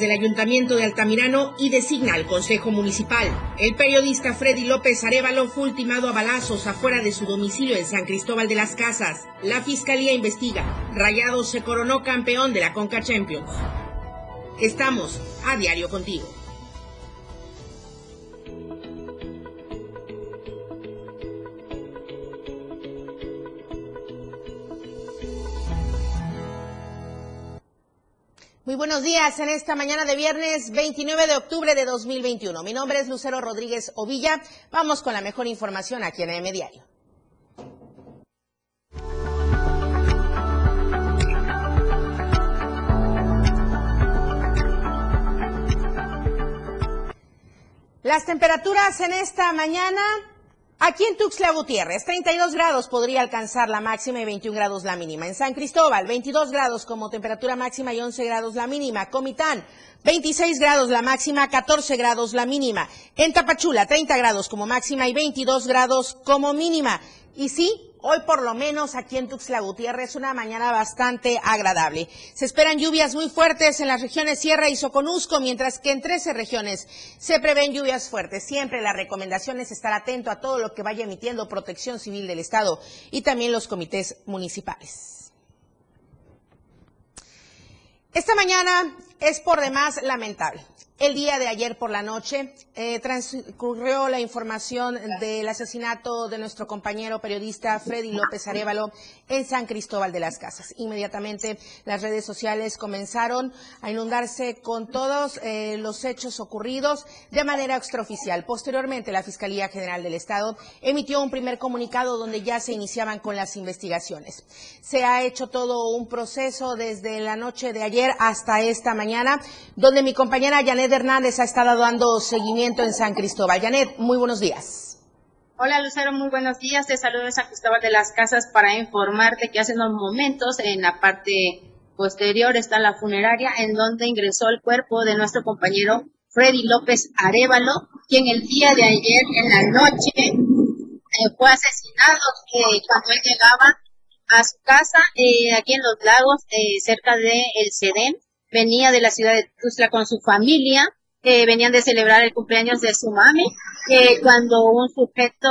del Ayuntamiento de Altamirano y designa al Consejo Municipal. El periodista Freddy López Arevalo fue ultimado a balazos afuera de su domicilio en San Cristóbal de las Casas. La Fiscalía investiga. Rayados se coronó campeón de la Conca Champions. Estamos a diario contigo. Muy buenos días en esta mañana de viernes 29 de octubre de 2021. Mi nombre es Lucero Rodríguez Ovilla. Vamos con la mejor información aquí en AM Diario. Las temperaturas en esta mañana Aquí en Tuxtla Gutiérrez, 32 grados podría alcanzar la máxima y 21 grados la mínima. En San Cristóbal, 22 grados como temperatura máxima y 11 grados la mínima. Comitán, 26 grados la máxima, 14 grados la mínima. En Tapachula, 30 grados como máxima y 22 grados como mínima. Y sí, Hoy por lo menos aquí en Tuxtla Gutiérrez una mañana bastante agradable. Se esperan lluvias muy fuertes en las regiones Sierra y Soconusco, mientras que en 13 regiones se prevén lluvias fuertes. Siempre la recomendación es estar atento a todo lo que vaya emitiendo Protección Civil del Estado y también los comités municipales. Esta mañana es por demás lamentable. El día de ayer por la noche eh, transcurrió la información del asesinato de nuestro compañero periodista Freddy López Arevalo en San Cristóbal de las Casas. Inmediatamente las redes sociales comenzaron a inundarse con todos eh, los hechos ocurridos de manera extraoficial. Posteriormente, la Fiscalía General del Estado emitió un primer comunicado donde ya se iniciaban con las investigaciones. Se ha hecho todo un proceso desde la noche de ayer hasta esta mañana, donde mi compañera Janet Hernández ha estado dando seguimiento en San Cristóbal. Janet, muy buenos días. Hola Lucero, muy buenos días. Te saludo de San Cristóbal de las Casas para informarte que hace unos momentos en la parte posterior está la funeraria en donde ingresó el cuerpo de nuestro compañero Freddy López Arevalo, quien el día de ayer en la noche eh, fue asesinado eh, cuando él llegaba a su casa eh, aquí en Los Lagos, cerca de El Sedén venía de la ciudad de Tuzla con su familia, que venían de celebrar el cumpleaños de su mami, cuando un sujeto,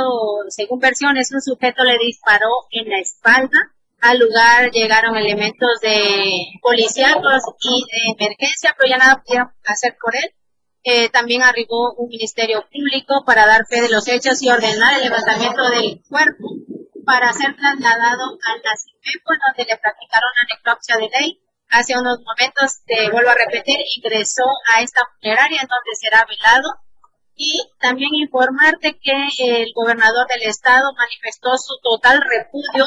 según versiones, un sujeto le disparó en la espalda. Al lugar llegaron elementos de policíacos y de emergencia, pero ya nada pudieron hacer por él. Eh, también arribó un ministerio público para dar fe de los hechos y ordenar el levantamiento del cuerpo para ser trasladado al nacimiento donde le practicaron la necropsia de ley hace unos momentos, te vuelvo a repetir, ingresó a esta funeraria en donde será velado. Y también informarte que el gobernador del estado manifestó su total repudio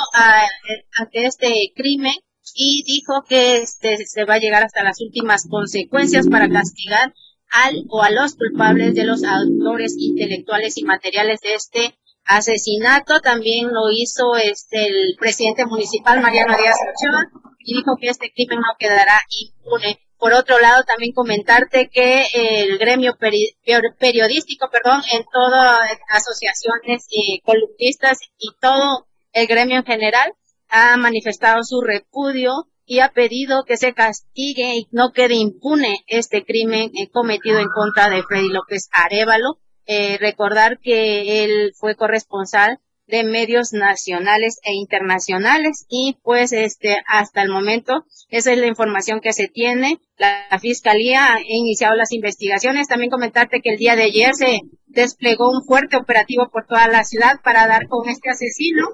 ante este crimen y dijo que este, se va a llegar hasta las últimas consecuencias para castigar al o a los culpables de los autores intelectuales y materiales de este asesinato. También lo hizo este el presidente municipal Mariano Díaz Ochoa y dijo que este crimen no quedará impune. Por otro lado, también comentarte que el gremio periodístico, perdón, en todas asociaciones eh, columnistas y todo el gremio en general ha manifestado su repudio y ha pedido que se castigue y no quede impune este crimen eh, cometido en contra de Freddy López Arevalo. Eh, recordar que él fue corresponsal de medios nacionales e internacionales y pues este hasta el momento esa es la información que se tiene. La, fiscalía ha iniciado las investigaciones. También comentarte que el día de ayer se desplegó un fuerte operativo por toda la ciudad para dar con este asesino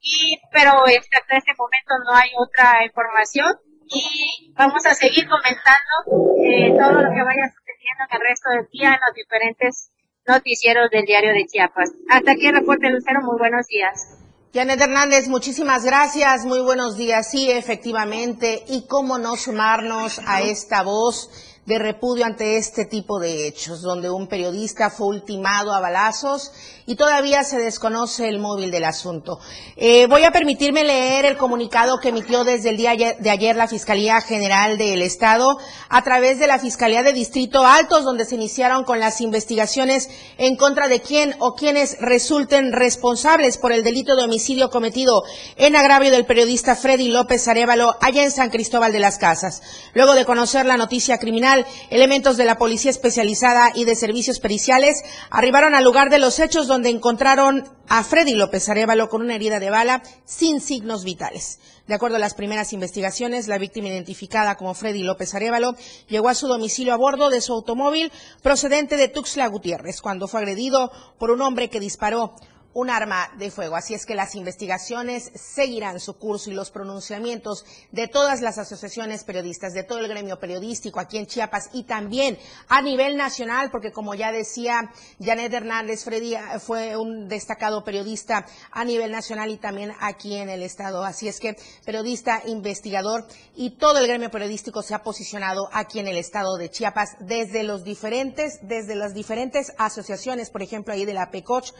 y pero hasta este momento no hay otra información y vamos a seguir comentando eh, todo lo que vaya sucediendo en el resto del día en los diferentes noticieros del diario de Chiapas. Hasta aquí el reporte, Lucero. Muy buenos días. Janet Hernández, muchísimas gracias. Muy buenos días. Sí, efectivamente. Y cómo no sumarnos a esta voz de repudio ante este tipo de hechos, donde un periodista fue ultimado a balazos y todavía se desconoce el móvil del asunto. Eh, voy a permitirme leer el comunicado que emitió desde el día de ayer la Fiscalía General del Estado a través de la Fiscalía de Distrito Altos, donde se iniciaron con las investigaciones en contra de quién o quienes resulten responsables por el delito de homicidio cometido en agravio del periodista Freddy López Arevalo allá en San Cristóbal de las Casas. Luego de conocer la noticia criminal, Elementos de la Policía Especializada y de Servicios Periciales arribaron al lugar de los hechos donde encontraron a Freddy López Arevalo con una herida de bala sin signos vitales. De acuerdo a las primeras investigaciones, la víctima identificada como Freddy López Arevalo llegó a su domicilio a bordo de su automóvil procedente de Tuxtla Gutiérrez cuando fue agredido por un hombre que disparó un arma de fuego. Así es que las investigaciones seguirán su curso y los pronunciamientos de todas las asociaciones periodistas, de todo el gremio periodístico aquí en Chiapas y también a nivel nacional, porque como ya decía Janet Hernández, Freddy fue un destacado periodista a nivel nacional y también aquí en el estado. Así es que periodista, investigador y todo el gremio periodístico se ha posicionado aquí en el estado de Chiapas desde los diferentes, desde las diferentes asociaciones, por ejemplo, ahí de la PECOCH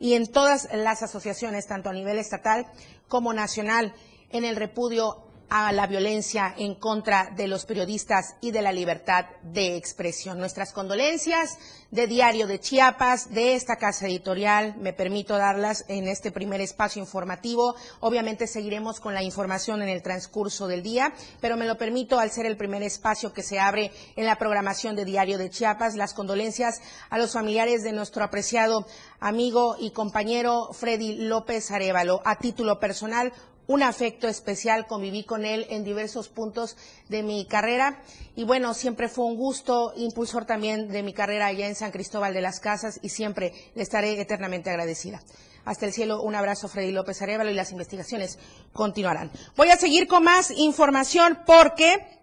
y en todas las asociaciones, tanto a nivel estatal como nacional, en el repudio a la violencia en contra de los periodistas y de la libertad de expresión. Nuestras condolencias de Diario de Chiapas, de esta casa editorial, me permito darlas en este primer espacio informativo. Obviamente seguiremos con la información en el transcurso del día, pero me lo permito al ser el primer espacio que se abre en la programación de Diario de Chiapas. Las condolencias a los familiares de nuestro apreciado amigo y compañero Freddy López Arevalo. A título personal, un afecto especial, conviví con él en diversos puntos de mi carrera y bueno, siempre fue un gusto, impulsor también de mi carrera allá en San Cristóbal de las Casas y siempre le estaré eternamente agradecida. Hasta el cielo, un abrazo, Freddy López Arevalo, y las investigaciones continuarán. Voy a seguir con más información porque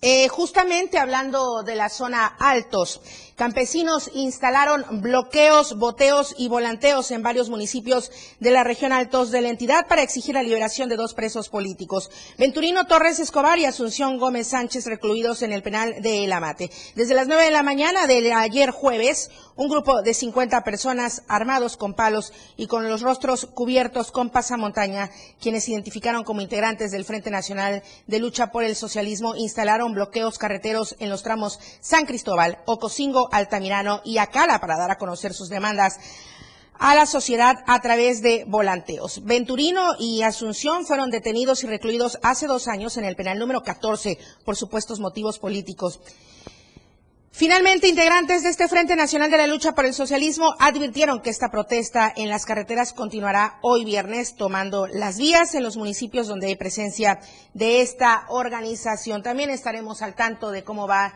eh, justamente hablando de la zona altos, campesinos instalaron bloqueos, boteos y volanteos en varios municipios de la región altos de la entidad para exigir la liberación de dos presos políticos, Venturino Torres Escobar y Asunción Gómez Sánchez, recluidos en el penal de El Amate. Desde las nueve de la mañana de ayer jueves, un grupo de 50 personas armados con palos y con los rostros cubiertos con pasamontaña, quienes se identificaron como integrantes del Frente Nacional de Lucha por el Socialismo, instalaron bloqueos carreteros en los tramos San Cristóbal, Ocosingo, Altamirano y Acala para dar a conocer sus demandas a la sociedad a través de volanteos. Venturino y Asunción fueron detenidos y recluidos hace dos años en el penal número 14 por supuestos motivos políticos. Finalmente, integrantes de este Frente Nacional de la Lucha por el Socialismo advirtieron que esta protesta en las carreteras continuará hoy viernes, tomando las vías en los municipios donde hay presencia de esta organización. También estaremos al tanto de cómo va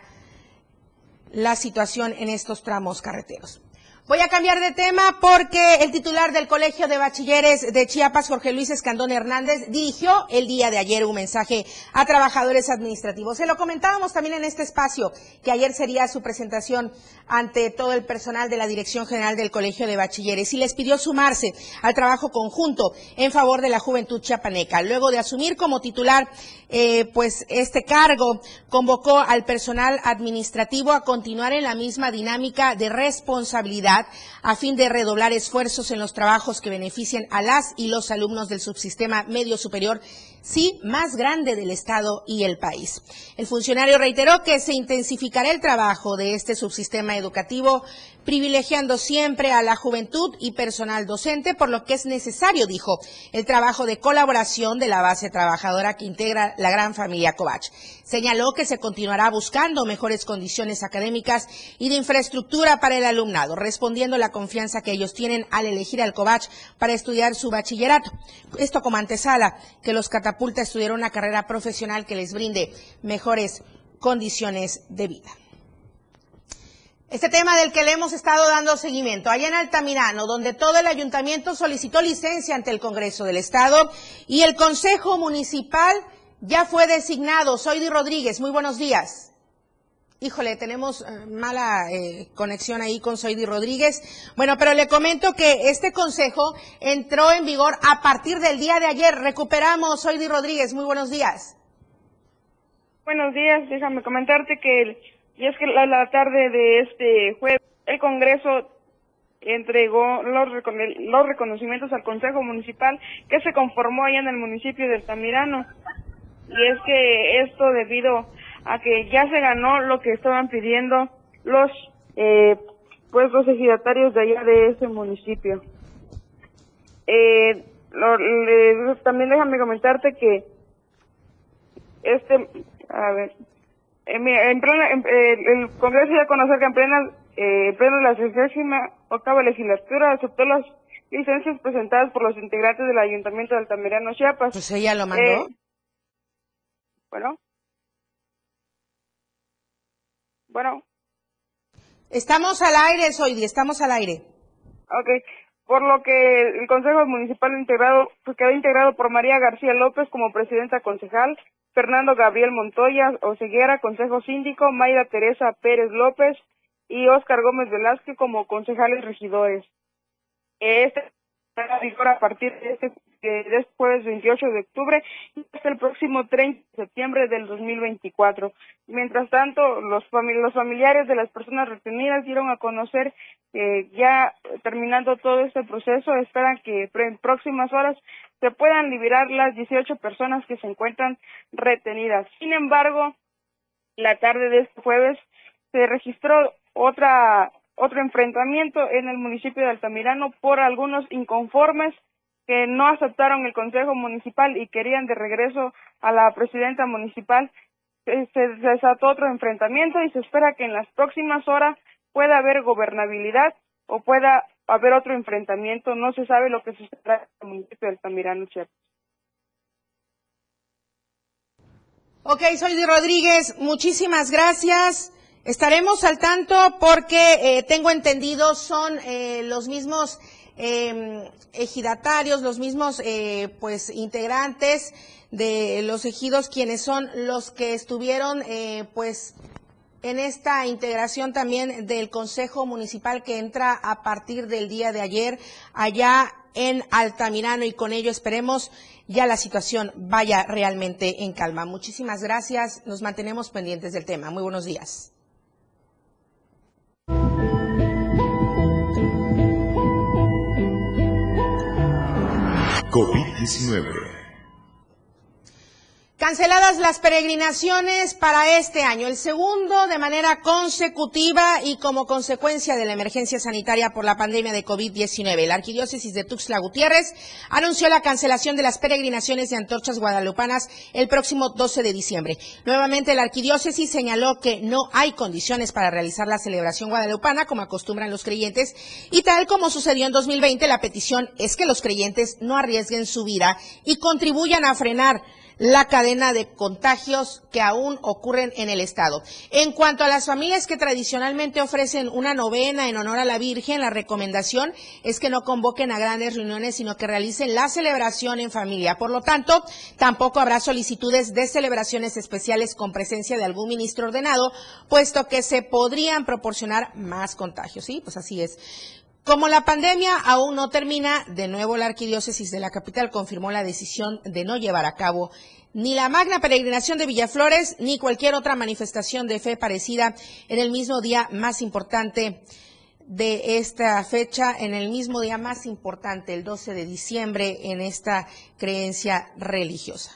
la situación en estos tramos carreteros. Voy a cambiar de tema porque el titular del Colegio de Bachilleres de Chiapas, Jorge Luis Escandón Hernández, dirigió el día de ayer un mensaje a trabajadores administrativos. Se lo comentábamos también en este espacio, que ayer sería su presentación ante todo el personal de la Dirección General del Colegio de Bachilleres y les pidió sumarse al trabajo conjunto en favor de la juventud chiapaneca. Luego de asumir como titular eh, pues este cargo, convocó al personal administrativo a continuar en la misma dinámica de responsabilidad a fin de redoblar esfuerzos en los trabajos que beneficien a las y los alumnos del subsistema medio superior sí más grande del Estado y el país. El funcionario reiteró que se intensificará el trabajo de este subsistema educativo, privilegiando siempre a la juventud y personal docente, por lo que es necesario, dijo, el trabajo de colaboración de la base trabajadora que integra la gran familia Covach. Señaló que se continuará buscando mejores condiciones académicas y de infraestructura para el alumnado, respondiendo la confianza que ellos tienen al elegir al Covach para estudiar su bachillerato. Esto como antesala que los catapulta estudiar una carrera profesional que les brinde mejores condiciones de vida. Este tema del que le hemos estado dando seguimiento, allá en Altamirano, donde todo el ayuntamiento solicitó licencia ante el Congreso del Estado y el Consejo Municipal ya fue designado. Soy Di Rodríguez, muy buenos días. Híjole, tenemos eh, mala eh, conexión ahí con Soidi Rodríguez. Bueno, pero le comento que este consejo entró en vigor a partir del día de ayer. Recuperamos, Soidi Rodríguez, muy buenos días. Buenos días, déjame comentarte que y es que la, la tarde de este jueves el Congreso entregó los, los reconocimientos al Consejo Municipal que se conformó allá en el municipio de Altamirano. Y es que esto debido a que ya se ganó lo que estaban pidiendo los eh, pues ejidatarios de allá de ese municipio. Eh, también déjame comentarte que este, a ver, en, el Congreso ya conocer que en plena, eh, pleno de la 68 octava legislatura aceptó las licencias presentadas por los integrantes del Ayuntamiento de Altamirano, Chiapas. Pues ella lo mandó. Eh, bueno. Bueno. Estamos al aire, Soidi, estamos al aire. Ok, por lo que el Consejo Municipal integrado pues, quedó integrado por María García López como presidenta concejal, Fernando Gabriel Montoya Oseguera, Consejo Síndico, Mayra Teresa Pérez López y Óscar Gómez Velázquez como concejales regidores. Este a partir de este, este jueves 28 de octubre y hasta el próximo 30 de septiembre del 2024. Mientras tanto, los, familiares de las personas retenidas dieron a conocer que ya terminando todo este proceso, esperan que en próximas horas se puedan liberar las 18 personas que se encuentran retenidas. Sin embargo, la tarde de este jueves se registró otra otro enfrentamiento en el municipio de Altamirano por algunos inconformes que no aceptaron el Consejo Municipal y querían de regreso a la presidenta municipal. Se, desató otro enfrentamiento y se espera que en las próximas horas pueda haber gobernabilidad o pueda haber otro enfrentamiento. No se sabe lo que se en el municipio de Altamirano, Chiapas. Ok, soy Rodríguez. Muchísimas gracias. Estaremos al tanto porque eh, tengo entendido son eh, los mismos em, ejidatarios, los mismos eh, pues integrantes de los ejidos quienes son los que estuvieron pues en esta integración también del Consejo Municipal que entra a partir del día de ayer allá en Altamirano y con ello esperemos ya la situación vaya realmente en calma. Muchísimas gracias. Nos mantenemos pendientes del tema. Muy buenos días. COVID-19 Canceladas las peregrinaciones para este año, el segundo de manera consecutiva y como consecuencia de la emergencia sanitaria por la pandemia de COVID-19. La arquidiócesis de Tuxtla Gutiérrez anunció la cancelación de las peregrinaciones de antorchas guadalupanas el próximo 12 de diciembre. Nuevamente la arquidiócesis señaló que no hay condiciones para realizar la celebración guadalupana como acostumbran los creyentes y tal como sucedió en 2020, la petición es que los creyentes no arriesguen su vida y contribuyan a frenar la cadena de contagios que aún ocurren en el estado. En cuanto a las familias que tradicionalmente ofrecen una novena en honor a la Virgen, la recomendación es que no convoquen a grandes reuniones, sino que realicen la celebración en familia. Por lo tanto, tampoco habrá solicitudes de celebraciones especiales con presencia de algún ministro ordenado, puesto que se podrían proporcionar más contagios. Sí, pues así es. Como la pandemia aún no termina, de nuevo la arquidiócesis de la capital confirmó la decisión de no llevar a cabo ni la magna peregrinación de Villaflores ni cualquier otra manifestación de fe parecida en el mismo día más importante de esta fecha, en el mismo día más importante, el 12 de diciembre, en esta creencia religiosa.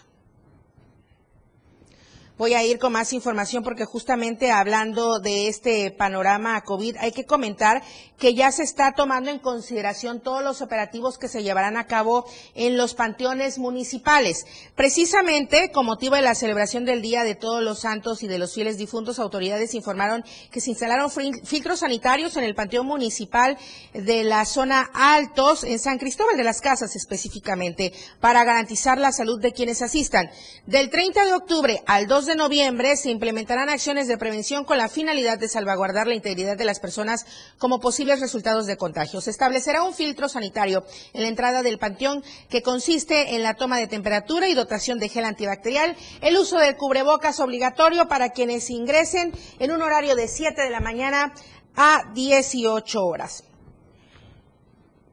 Voy a ir con más información porque justamente hablando de este panorama COVID, hay que comentar que ya se está tomando en consideración todos los operativos que se llevarán a cabo en los panteones municipales. Precisamente, con motivo de la celebración del Día de Todos los Santos y de los fieles difuntos, autoridades informaron que se instalaron filtros sanitarios en el panteón municipal de la zona Altos, en San Cristóbal de las Casas específicamente, para garantizar la salud de quienes asistan. Del 30 de octubre al 2 de de noviembre se implementarán acciones de prevención con la finalidad de salvaguardar la integridad de las personas como posibles resultados de contagio. Se establecerá un filtro sanitario en la entrada del panteón que consiste en la toma de temperatura y dotación de gel antibacterial, el uso de cubrebocas obligatorio para quienes ingresen en un horario de 7 de la mañana a 18 horas.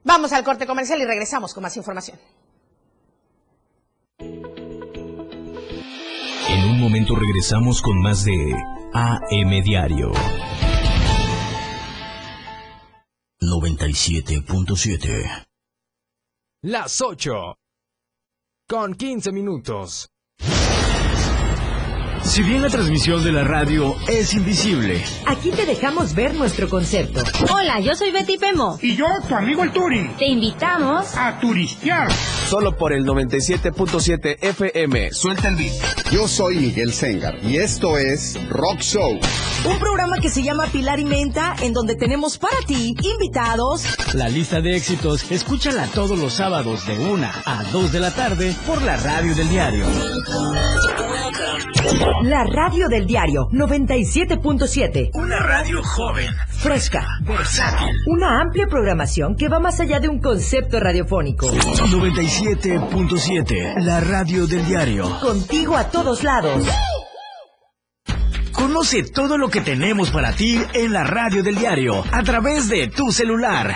Vamos al corte comercial y regresamos con más información. Momento regresamos con más de AM Diario. 97.7 Las 8. Con 15 minutos. Si bien la transmisión de la radio es invisible, aquí te dejamos ver nuestro concepto. Hola, yo soy Betty Pemo. Y yo, tu amigo el Turi. Te invitamos a turistear solo por el 97.7 FM. Suelta el beat. Yo soy Miguel Sengar y esto es Rock Show. Un programa que se llama Pilar y Menta, en donde tenemos para ti invitados. La lista de éxitos, escúchala todos los sábados de 1 a 2 de la tarde por la radio del diario. La radio del diario 97.7. Una radio joven, Fresca. versátil. Una amplia programación que va más allá de un concepto radiofónico. 97.7, la radio del diario. Contigo a todos lados. Conoce todo lo que tenemos para ti en la radio del diario a través de tu celular.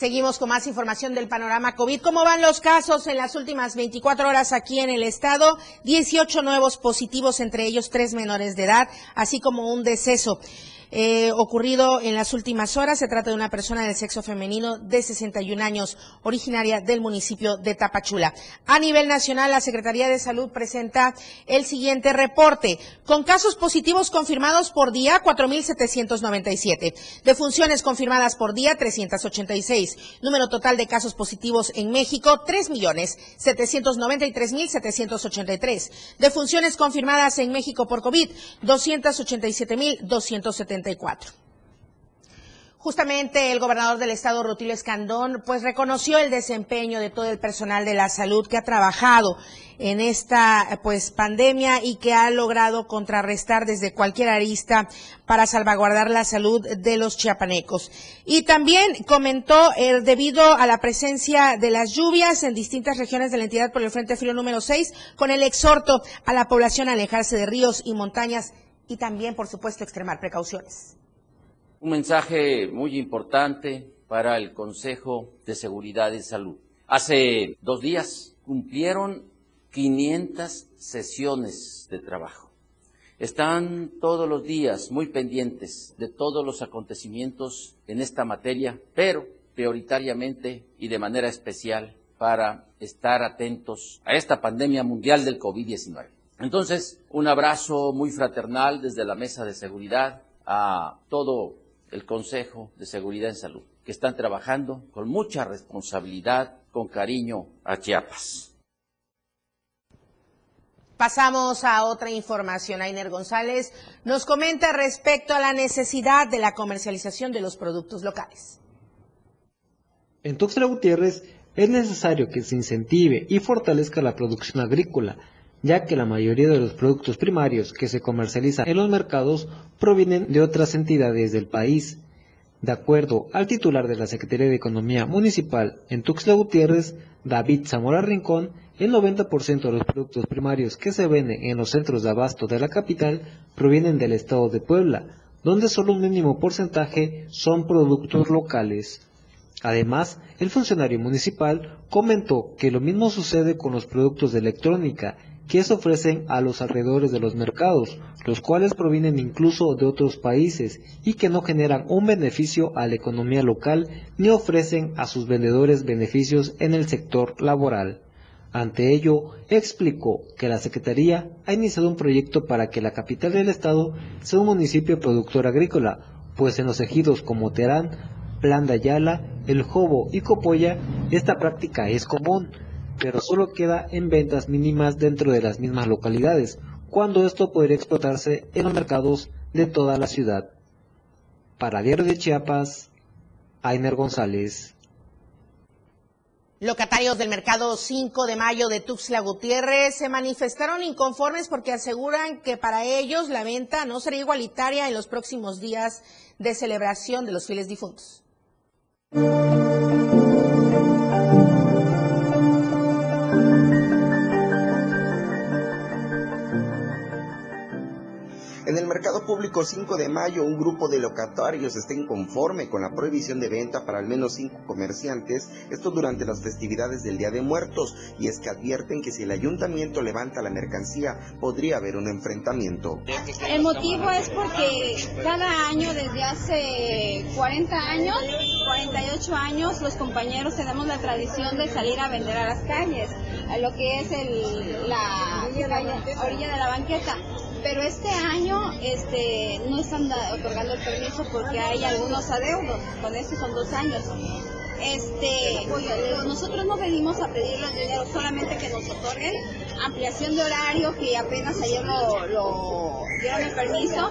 Seguimos con más información del panorama COVID. ¿Cómo van los casos en las últimas 24 horas aquí en el estado? 18 nuevos positivos, entre ellos tres menores de edad, así como un deceso. Eh, ocurrido en las últimas horas. Se trata de una persona del sexo femenino de 61 años, originaria del municipio de Tapachula. A nivel nacional, la Secretaría de Salud presenta el siguiente reporte. Con casos positivos confirmados por día, 4.797. Defunciones confirmadas por día, 386. Número total de casos positivos en México, 3.793.783. Defunciones confirmadas en México por COVID, 287.270. Justamente el gobernador del estado, Rutilio Escandón, pues reconoció el desempeño de todo el personal de la salud que ha trabajado en esta pues pandemia y que ha logrado contrarrestar desde cualquier arista para salvaguardar la salud de los chiapanecos. Y también comentó eh, debido a la presencia de las lluvias en distintas regiones de la entidad por el Frente Frío número 6, con el exhorto a la población a alejarse de ríos y montañas y también, por supuesto, extremar precauciones. Un mensaje muy importante para el Consejo de Seguridad y Salud. Hace dos días cumplieron 500 sesiones de trabajo. Están todos los días muy pendientes de todos los acontecimientos en esta materia, pero prioritariamente y de manera especial para estar atentos a esta pandemia mundial del COVID-19. Entonces, un abrazo muy fraternal desde la Mesa de Seguridad a todo el Consejo de Seguridad en Salud, que están trabajando con mucha responsabilidad, con cariño a Chiapas. Pasamos a otra información. Ainer González nos comenta respecto a la necesidad de la comercialización de los productos locales. En Tuxtla Gutiérrez es necesario que se incentive y fortalezca la producción agrícola, ya que la mayoría de los productos primarios que se comercializan en los mercados provienen de otras entidades del país. De acuerdo al titular de la Secretaría de Economía Municipal en Tuxtla Gutiérrez, David Zamora Rincón, el 90% de los productos primarios que se venden en los centros de abasto de la capital provienen del estado de Puebla, donde solo un mínimo porcentaje son productos locales. Además, el funcionario municipal comentó que lo mismo sucede con los productos de electrónica que se ofrecen a los alrededores de los mercados, los cuales provienen incluso de otros países y que no generan un beneficio a la economía local ni ofrecen a sus vendedores beneficios en el sector laboral. Ante ello, explicó que la Secretaría ha iniciado un proyecto para que la capital del estado sea un municipio productor agrícola, pues en los ejidos como Terán, Plan de Ayala, El Jobo y Copolla, esta práctica es común, pero solo queda en ventas mínimas dentro de las mismas localidades, cuando esto podría explotarse en los mercados de toda la ciudad. Para Diario de Chiapas, Ainer González. Locatarios del mercado 5 de mayo de Tuxtla Gutiérrez se manifestaron inconformes porque aseguran que para ellos la venta no será igualitaria en los próximos días de celebración de los fieles difuntos. En el mercado público 5 de mayo, un grupo de locatarios está inconforme con la prohibición de venta para al menos cinco comerciantes, esto durante las festividades del Día de Muertos, y es que advierten que si el ayuntamiento levanta la mercancía, podría haber un enfrentamiento. El motivo es porque cada año, desde hace 40 años, 48 años, los compañeros tenemos la tradición de salir a vender a las calles, a lo que es el, la orilla de la banqueta pero este año este, no están otorgando el permiso porque hay algunos adeudos, con eso son dos años. Este, nosotros no venimos a pedirles dinero, solamente que nos otorguen ampliación de horario, que apenas ayer lo, dieron el permiso,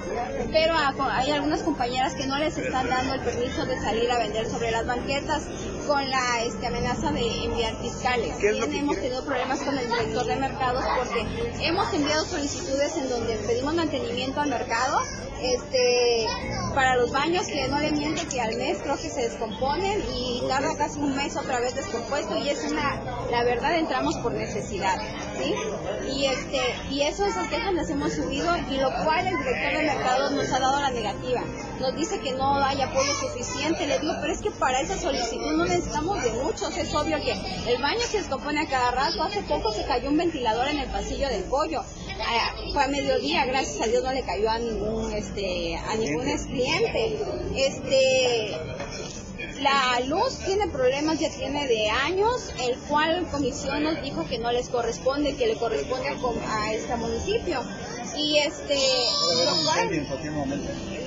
pero hay algunas compañeras que no les están dando el permiso de salir a vender sobre las banquetas con la este, amenaza de enviar fiscales. hemos tenido problemas con el director de mercados porque hemos enviado solicitudes en donde pedimos mantenimiento al mercado este, para los baños que no le miente que al mes creo que se descomponen y tarda casi un mes otra vez descompuesto y es una, la verdad entramos por necesidad, ¿sí? Y este, y eso esas quejas las hemos subido y lo cual el director de mercado nos ha dado la negativa. Nos dice que no hay apoyo suficiente, le digo, pero es que para esa solicitud no necesitamos de muchos, es obvio que el baño se descompone a cada rato, hace poco se cayó un ventilador en el pasillo del pollo, ah, fue a mediodía, gracias a Dios no le cayó a ningún este a ningún cliente. Este la luz tiene problemas, ya tiene de años, el cual comisión nos dijo que no les corresponde, que le corresponde a, a este municipio. Y este,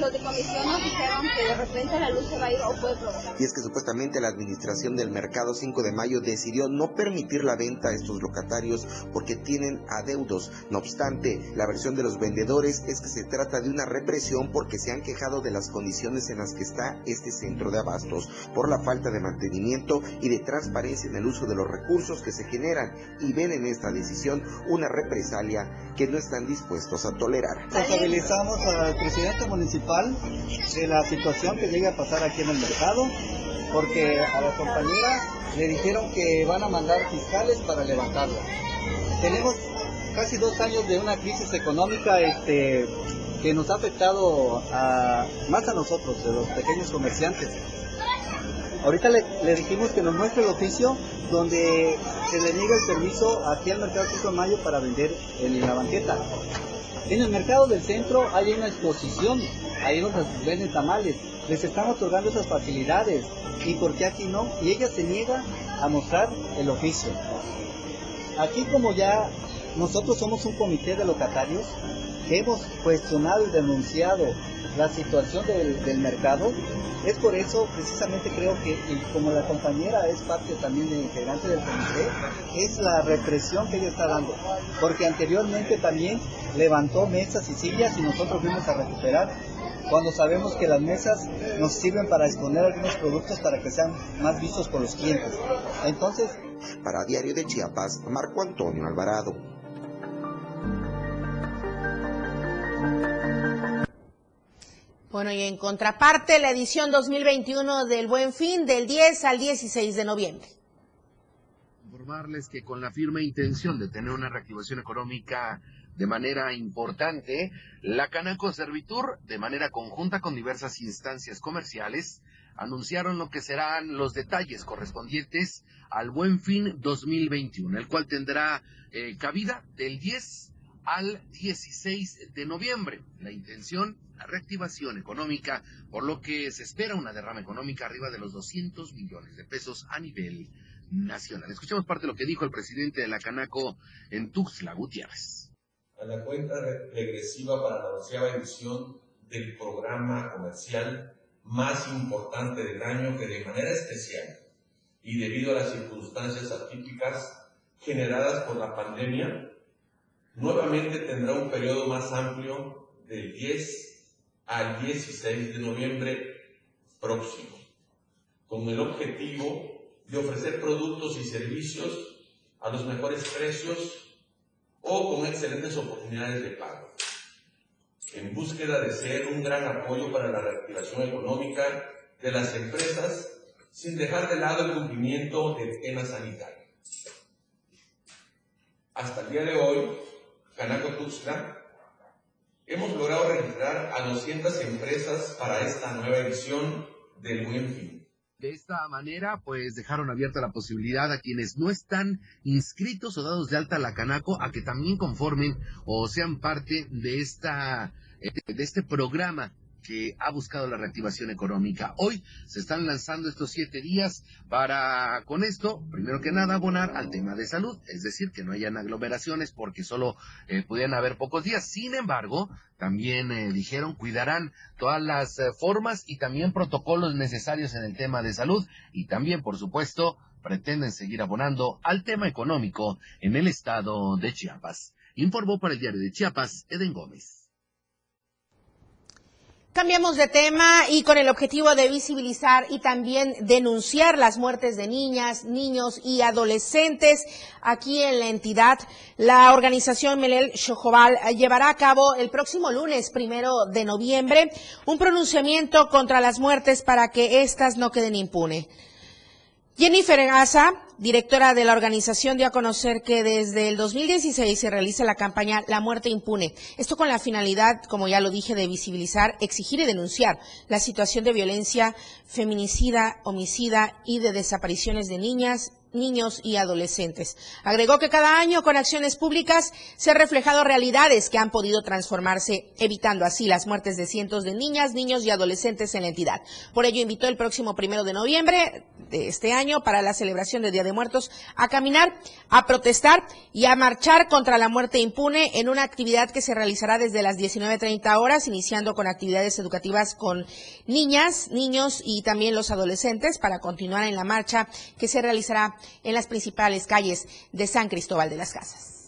los de comisión nos dijeron que de repente la luz se va a ir o puede provocar. Y es que supuestamente la administración del mercado 5 de mayo decidió no permitir la venta a estos locatarios porque tienen adeudos. No obstante, la versión de los vendedores es que se trata de una represión porque se han quejado de las condiciones en las que está este centro de abastos, por la falta de mantenimiento y de transparencia en el uso de los recursos que se generan y ven en esta decisión una represalia que no están dispuestos a tolerar. Responsabilizamos al presidente municipal de la situación que llega a pasar aquí en el mercado, porque a la compañera le dijeron que van a mandar fiscales para levantarla. Tenemos casi dos años de una crisis económica este, que nos ha afectado más a nosotros, de los pequeños comerciantes. Ahorita le, dijimos que nos muestre el oficio donde se le niega el permiso aquí al Mercado 5 de Mayo para vender en la banqueta. En el mercado del centro hay una exposición, ahí donde venden tamales, les están otorgando esas facilidades. ¿Y por qué aquí no? Y ella se niega a mostrar el oficio. Aquí como ya nosotros somos un comité de locatarios hemos cuestionado y denunciado la situación del, mercado, es por eso precisamente creo que como la compañera es parte también de integrante del comité, es la represión que ella está dando, porque anteriormente también levantó mesas y sillas y nosotros fuimos a recuperar cuando sabemos que las mesas nos sirven para exponer algunos productos para que sean más vistos por los clientes. Entonces, para Diario de Chiapas, Marco Antonio Alvarado. Bueno, y en contraparte, la edición 2021 del Buen Fin del 10 al 16 de noviembre. Informarles que con la firme intención de tener una reactivación económica de manera importante. La Canaco Servitur, de manera conjunta con diversas instancias comerciales, anunciaron lo que serán los detalles correspondientes al Buen Fin 2021, el cual tendrá eh, cabida del 10 al 16 de noviembre. La intención, la reactivación económica, por lo que se espera una derrama económica arriba de los 200 millones de pesos a nivel nacional. Escuchemos parte de lo que dijo el presidente de la Canaco en Tuxtla Gutiérrez. A la cuenta regresiva para la onceava edición del programa comercial más importante del año que de manera especial y debido a las circunstancias atípicas generadas por la pandemia, nuevamente tendrá un periodo más amplio del 10 al 16 de noviembre próximo, con el objetivo de ofrecer productos y servicios a los mejores precios con excelentes oportunidades de pago, en búsqueda de ser un gran apoyo para la reactivación económica de las empresas sin dejar de lado el cumplimiento del tema sanitario. Hasta el día de hoy, Canaco Tuxtla, hemos logrado registrar a 200 empresas para esta nueva edición del Buen Fin. De esta manera, pues dejaron abierta la posibilidad a quienes no están inscritos o dados de alta a la Canaco a que también conformen o sean parte de esta eh, de este programa que ha buscado la reactivación económica. Hoy se están lanzando estos siete días para, con esto, primero que nada, abonar al tema de salud, es decir, que no hayan aglomeraciones porque solo eh, pudieran haber pocos días. Sin embargo, también eh, dijeron cuidarán todas las eh, formas y también protocolos necesarios en el tema de salud y también, por supuesto, pretenden seguir abonando al tema económico en el estado de Chiapas. Informó para el diario de Chiapas, Eden Gómez. Cambiamos de tema y con el objetivo de visibilizar y también denunciar las muertes de niñas, niños y adolescentes aquí en la entidad, la organización Melel Shojobal llevará a cabo el próximo lunes, primero de noviembre, un pronunciamiento contra las muertes para que éstas no queden impunes. Jennifer Gaza, directora de la organización, dio a conocer que desde el 2016 se realiza la campaña La muerte impune. Esto con la finalidad, como ya lo dije, de visibilizar, exigir y denunciar la situación de violencia feminicida, homicida y de desapariciones de niñas, niños y adolescentes. Agregó que cada año con acciones públicas se han reflejado realidades que han podido transformarse, evitando así las muertes de cientos de niñas, niños y adolescentes en la entidad. Por ello invitó el próximo primero de noviembre de este año para la celebración del Día de Muertos a caminar, a protestar y a marchar contra la muerte impune en una actividad que se realizará desde las 19.30 horas, iniciando con actividades educativas con niñas, niños y también los adolescentes para continuar en la marcha que se realizará en las principales calles de San Cristóbal de las Casas.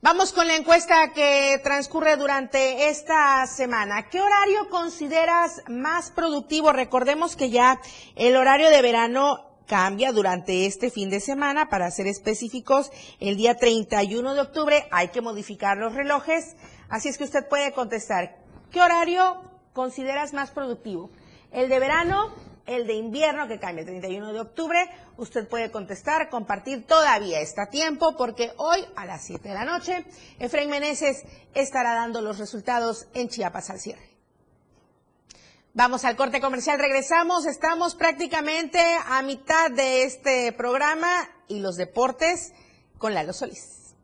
Vamos con la encuesta que transcurre durante esta semana. ¿Qué horario consideras más productivo? Recordemos que ya el horario de verano cambia durante este fin de semana. Para ser específicos, el día 31 de octubre hay que modificar los relojes. Así es que usted puede contestar, ¿qué horario consideras más productivo? El de verano, el de invierno que cambia el 31 de octubre. Usted puede contestar, compartir, todavía está tiempo porque hoy a las 7 de la noche Efraín Meneses estará dando los resultados en Chiapas al cierre. Vamos al corte comercial, regresamos, estamos prácticamente a mitad de este programa y los deportes con Lalo Solís.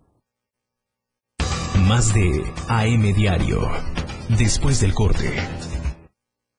Más de AM Diario, después del corte.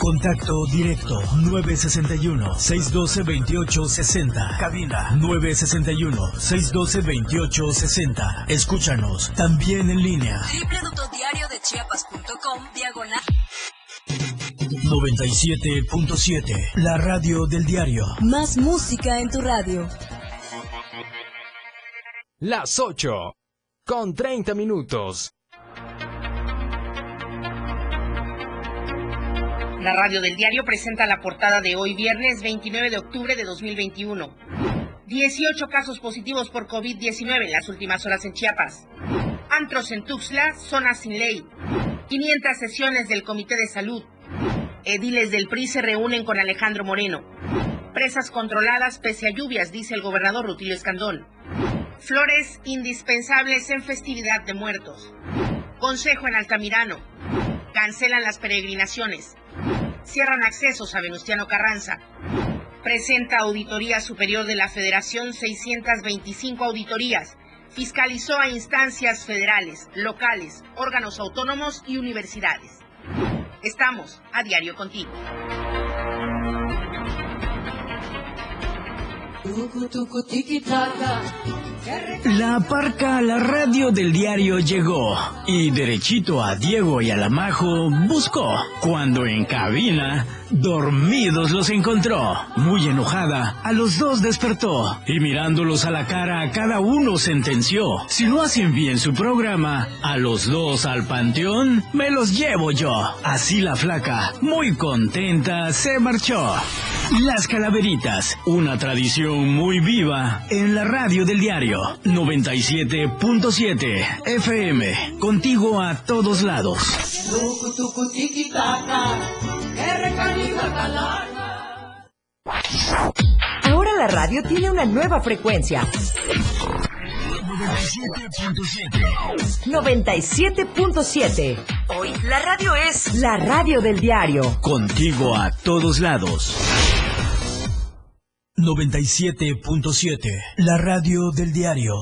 Contacto directo 961-612-2860. Cabina 961-612-2860. Escúchanos también en línea. www.diariodechiapas.com diagonal 97.7. La radio del diario. Más música en tu radio. Las 8 con 30 minutos. La radio del diario presenta la portada de hoy viernes 29 de octubre de 2021. 18 casos positivos por COVID-19 en las últimas horas en Chiapas. Antros en Tuxtla, zona sin ley. 500 sesiones del Comité de Salud. Ediles del PRI se reúnen con Alejandro Moreno. Presas controladas pese a lluvias, dice el gobernador Rutilio Escandón. Flores indispensables en festividad de muertos. Consejo en Altamirano. Cancelan las peregrinaciones. Cierran accesos a Venustiano Carranza. Presenta Auditoría Superior de la Federación 625 auditorías. Fiscalizó a instancias federales, locales, órganos autónomos y universidades. Estamos a diario contigo. La parca a la radio del diario llegó y derechito a Diego y a la Majo buscó. Cuando en cabina, dormidos los encontró. Muy enojada, a los dos despertó y mirándolos a la cara a cada uno sentenció. Si no hacen bien su programa, a los dos al panteón me los llevo yo. Así la flaca, muy contenta, se marchó. Las Calaveritas, una tradición muy viva en la radio del diario 97.7 FM, contigo a todos lados. Ahora la radio tiene una nueva frecuencia. 97.7. Hoy la radio es la radio del diario. Contigo a todos lados. 97.7, la radio del diario.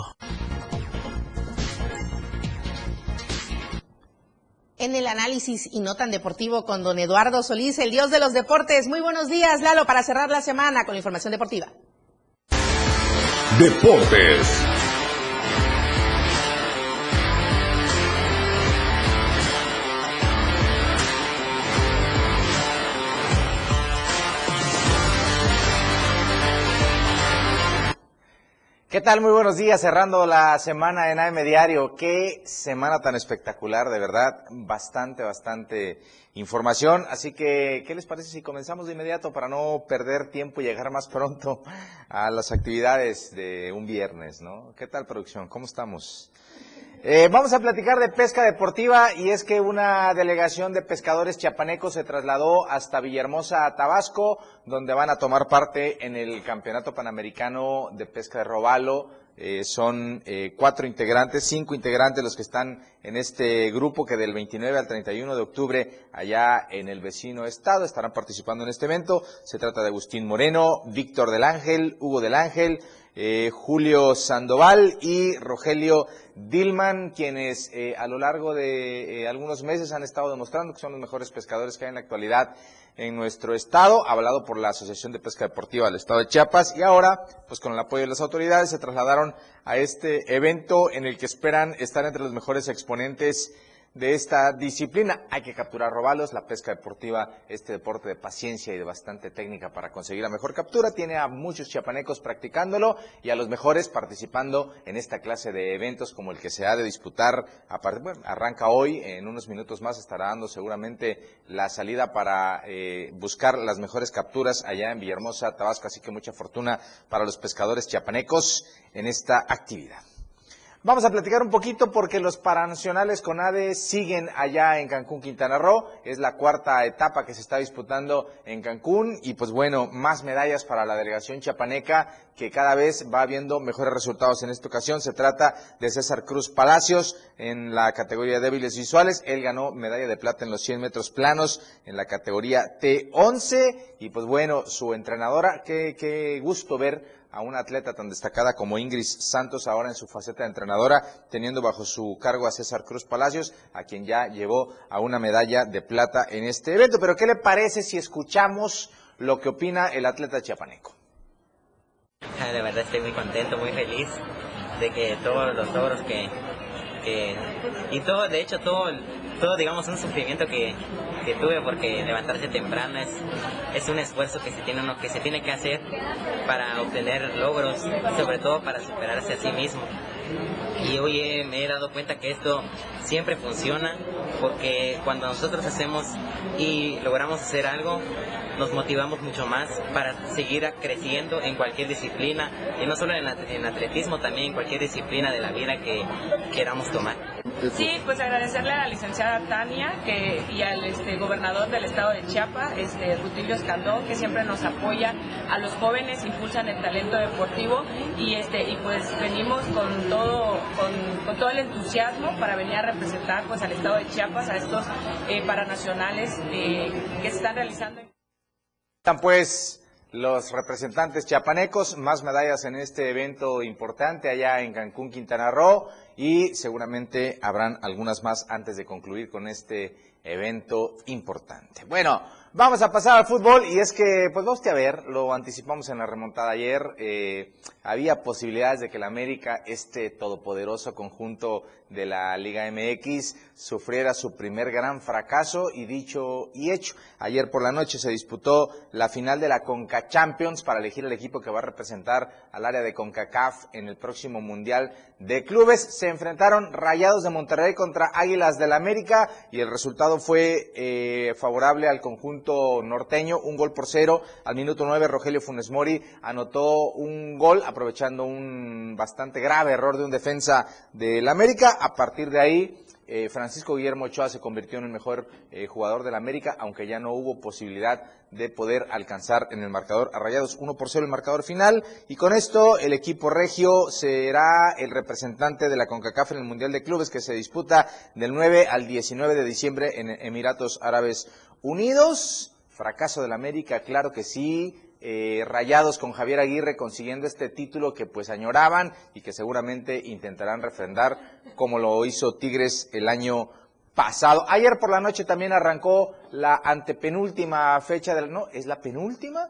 Análisis y no tan deportivo con don Eduardo Solís, el dios de los deportes. Muy buenos días, Lalo, para cerrar la semana con la información deportiva. Deportes. ¿Qué tal? Muy buenos días, cerrando la semana en AM Diario. Qué semana tan espectacular, de verdad. Bastante, bastante información. Así que, ¿qué les parece si comenzamos de inmediato para no perder tiempo y llegar más pronto a las actividades de un viernes, ¿no? ¿Qué tal, producción? ¿Cómo estamos? Eh, vamos a platicar de pesca deportiva y es que una delegación de pescadores chiapanecos se trasladó hasta Villahermosa, Tabasco, donde van a tomar parte en el Campeonato Panamericano de Pesca de Robalo. Eh, son eh, cuatro integrantes, cinco integrantes los que están en este grupo que del 29 al 31 de octubre allá en el vecino estado estarán participando en este evento. Se trata de Agustín Moreno, Víctor del Ángel, Hugo del Ángel, eh, Julio Sandoval y Rogelio Dillman, quienes eh, a lo largo de eh, algunos meses han estado demostrando que son los mejores pescadores que hay en la actualidad en nuestro estado, avalado por la Asociación de Pesca Deportiva del Estado de Chiapas, y ahora, pues con el apoyo de las autoridades, se trasladaron a este evento en el que esperan estar entre los mejores exponentes de esta disciplina. Hay que capturar robalos, la pesca deportiva, este deporte de paciencia y de bastante técnica para conseguir la mejor captura. Tiene a muchos chiapanecos practicándolo y a los mejores participando en esta clase de eventos como el que se ha de disputar. Arranca hoy, en unos minutos más estará dando seguramente la salida para eh, buscar las mejores capturas allá en Villahermosa, Tabasco. Así que mucha fortuna para los pescadores chiapanecos en esta actividad. Vamos a platicar un poquito porque los paranacionales CONADE siguen allá en Cancún, Quintana Roo. Es la cuarta etapa que se está disputando en Cancún y pues bueno, más medallas para la delegación chiapaneca que cada vez va viendo mejores resultados en esta ocasión. Se trata de César Cruz Palacios en la categoría débiles visuales. Él ganó medalla de plata en los 100 metros planos en la categoría T11 y pues bueno, su entrenadora, qué, qué gusto ver a una atleta tan destacada como Ingrid Santos ahora en su faceta de entrenadora, teniendo bajo su cargo a César Cruz Palacios, a quien ya llevó a una medalla de plata en este evento. Pero ¿qué le parece si escuchamos lo que opina el atleta chiapaneco? De verdad estoy muy contento, muy feliz de que todos los logros que y todo, de hecho todo, todo digamos un sufrimiento que, que tuve porque levantarse temprano es, es un esfuerzo que se tiene que hacer para obtener logros, sobre todo para superarse a sí mismo. Y hoy me he dado cuenta que esto siempre funciona porque cuando nosotros hacemos y logramos hacer algo, nos motivamos mucho más para seguir creciendo en cualquier disciplina y no solo en, atletismo, también en cualquier disciplina de la vida que queramos tomar. Sí, pues agradecerle a la licenciada Tania que, y al este, gobernador del estado de Chiapas, este, Rutilio Escandón, que siempre nos apoya a los jóvenes, impulsan el talento deportivo y, este, y pues venimos con todo, con, todo el entusiasmo para venir a representar pues, al estado de Chiapas, a estos eh, paranacionales eh, que se están realizando. Pues los representantes chiapanecos, más medallas en este evento importante allá en Cancún, Quintana Roo, y seguramente habrán algunas más antes de concluir con este evento importante. Bueno, Vamos a pasar al fútbol y es que, pues vamos a ver, lo anticipamos en la remontada ayer, eh, había posibilidades de que el América, este todopoderoso conjunto de la Liga MX, sufriera su primer gran fracaso y dicho y hecho. Ayer por la noche se disputó la final de la Conca Champions para elegir el equipo que va a representar al área de CONCACAF en el próximo Mundial de Clubes. Se enfrentaron Rayados de Monterrey contra Águilas del América y el resultado fue eh, favorable al conjunto norteño, un gol por cero. Al minuto nueve, Rogelio Funes Mori anotó un gol aprovechando un bastante grave error de un defensa del América. A partir de ahí, eh, Francisco Guillermo Ochoa se convirtió en el mejor eh, jugador del América, aunque ya no hubo posibilidad de poder alcanzar en el marcador a Rayados 1 por 0 el marcador final. Y con esto el equipo regio será el representante de la CONCACAF en el Mundial de Clubes que se disputa del 9 al 19 de diciembre en Emiratos Árabes Unidos. Fracaso del América, claro que sí. Eh, rayados con Javier Aguirre consiguiendo este título que pues añoraban y que seguramente intentarán refrendar como lo hizo Tigres el año pasado. Ayer por la noche también arrancó la antepenúltima fecha del... No, ¿es la penúltima?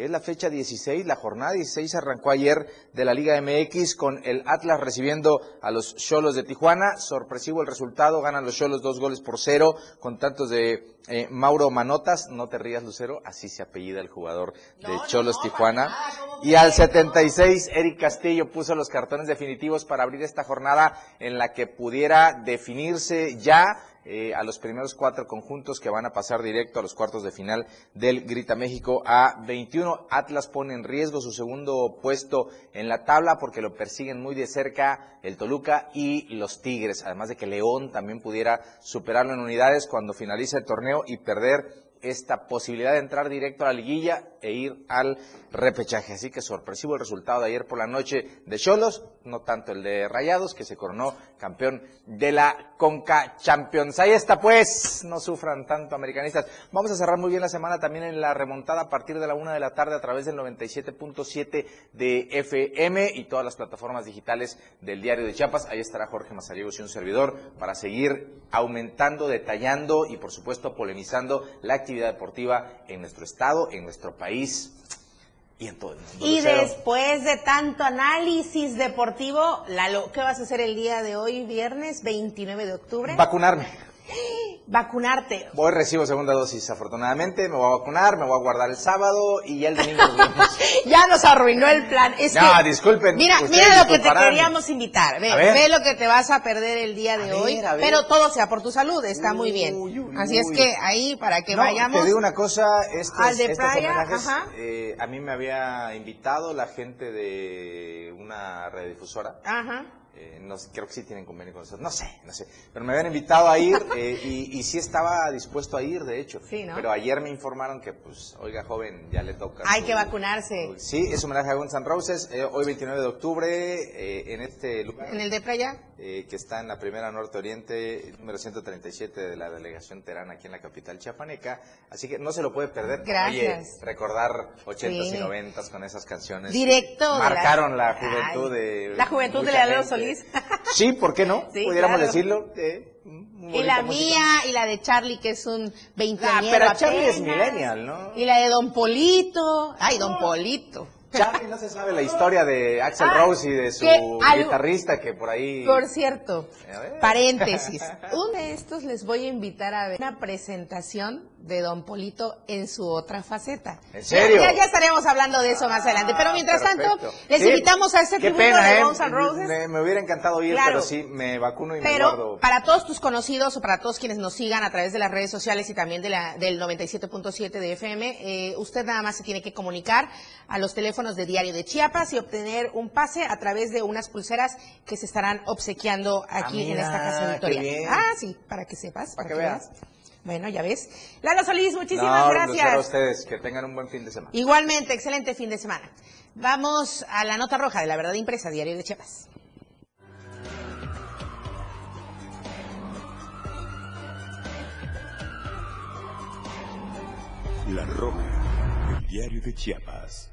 Es la fecha 16, la jornada 16 arrancó ayer de la Liga MX con el Atlas recibiendo a los Cholos de Tijuana. Sorpresivo el resultado, ganan los Cholos dos goles por cero con tantos de eh, Mauro Manotas. No te rías, Lucero, así se apellida el jugador de Cholos Tijuana. Y al 76, Eric Castillo puso los cartones definitivos para abrir esta jornada en la que pudiera definirse ya eh, a los primeros cuatro conjuntos que van a pasar directo a los cuartos de final del Grita México a 21. Atlas pone en riesgo su segundo puesto en la tabla porque lo persiguen muy de cerca el Toluca y los Tigres, además de que León también pudiera superarlo en unidades cuando finalice el torneo y perder esta posibilidad de entrar directo a la liguilla e ir al repechaje. Así que sorpresivo el resultado de ayer por la noche de Cholos, no tanto el de Rayados, que se coronó campeón de la Conca Champions. Ahí está pues, no sufran tanto americanistas. Vamos a cerrar muy bien la semana también en la remontada a partir de la una de la tarde a través del 97.7 de FM y todas las plataformas digitales del Diario de Chiapas. Ahí estará Jorge Mazariegos y un servidor para seguir aumentando, detallando y por supuesto polemizando la actividad deportiva en nuestro estado, en nuestro país y en todo el mundo. Y después de tanto análisis deportivo, Lalo, ¿qué vas a hacer el día de hoy, viernes 29 de octubre? Vacunarme. Vacunarte. Voy, recibo segunda dosis, afortunadamente. Me voy a vacunar, me voy a guardar el sábado y ya el domingo nos vemos. ya nos arruinó el plan. Es no, disculpen. Mira, mira lo que te queríamos invitar. Ve, ve, lo que te vas a perder el día de hoy. Pero todo sea por tu salud, está muy bien. Así es que ahí, para que vayamos. Te digo una cosa, estos, al de homenajes, eh, a mí me había invitado la gente de una radiodifusora. Ajá eh, no, creo que sí tienen convenio con nosotros, no sé, no sé, pero me habían invitado a ir eh, y, y, sí estaba dispuesto a ir, de hecho. Sí, ¿no? Pero ayer me informaron que, pues, oiga, joven, ya le toca. Hay que vacunarse. sí, es homenaje a Guns N' Roses, eh, hoy 29 de octubre, en este lugar. ¿En el de playa? Que está en la primera Norte Oriente, número 137 de la delegación Terán, aquí en la capital chiapaneca. Así que no se lo puede perder. Gracias. recordar 80s y 90 con esas canciones. Directo. Marcaron la, juventud de. La juventud de Leandro Solís. Sí, ¿por qué no? Pudiéramos decirlo. y la mía y la de Charlie, que es un 20 ah, pero Charlie es millennial, ¿no? Y la de Don Polito. Ay, Don Polito. Charlie no se sabe la historia de Axel Ah, Rose y de su que guitarrista que por ahí... Por cierto, paréntesis. Uno de estos les voy a invitar a ver una presentación de Don Polito en su otra faceta. ¿En serio? Ya, ya estaremos hablando de eso más adelante. Pero mientras tanto, les Sí, invitamos a este Qué tributo pena, de ¿eh? Guns Roses. Me, me hubiera encantado ir, Claro. pero sí, me vacuno y me Pero guardo. para todos tus conocidos o para todos quienes nos sigan a través de las redes sociales y también de la, del 97.7 de FM, eh, usted nada más se tiene que comunicar a los teléfonos de Diario de Chiapas y obtener un pase a través de unas pulseras que se estarán obsequiando aquí en esta casa editorial. Ah, sí, para que sepas. Para que veas. Bueno, ya ves. Lalo Solís, muchísimas No, gracias. A ustedes, que tengan un buen fin de semana. Igualmente, excelente fin de semana. Vamos a la nota roja de la verdad impresa, Diario de Chiapas. La Roja, el diario de Chiapas.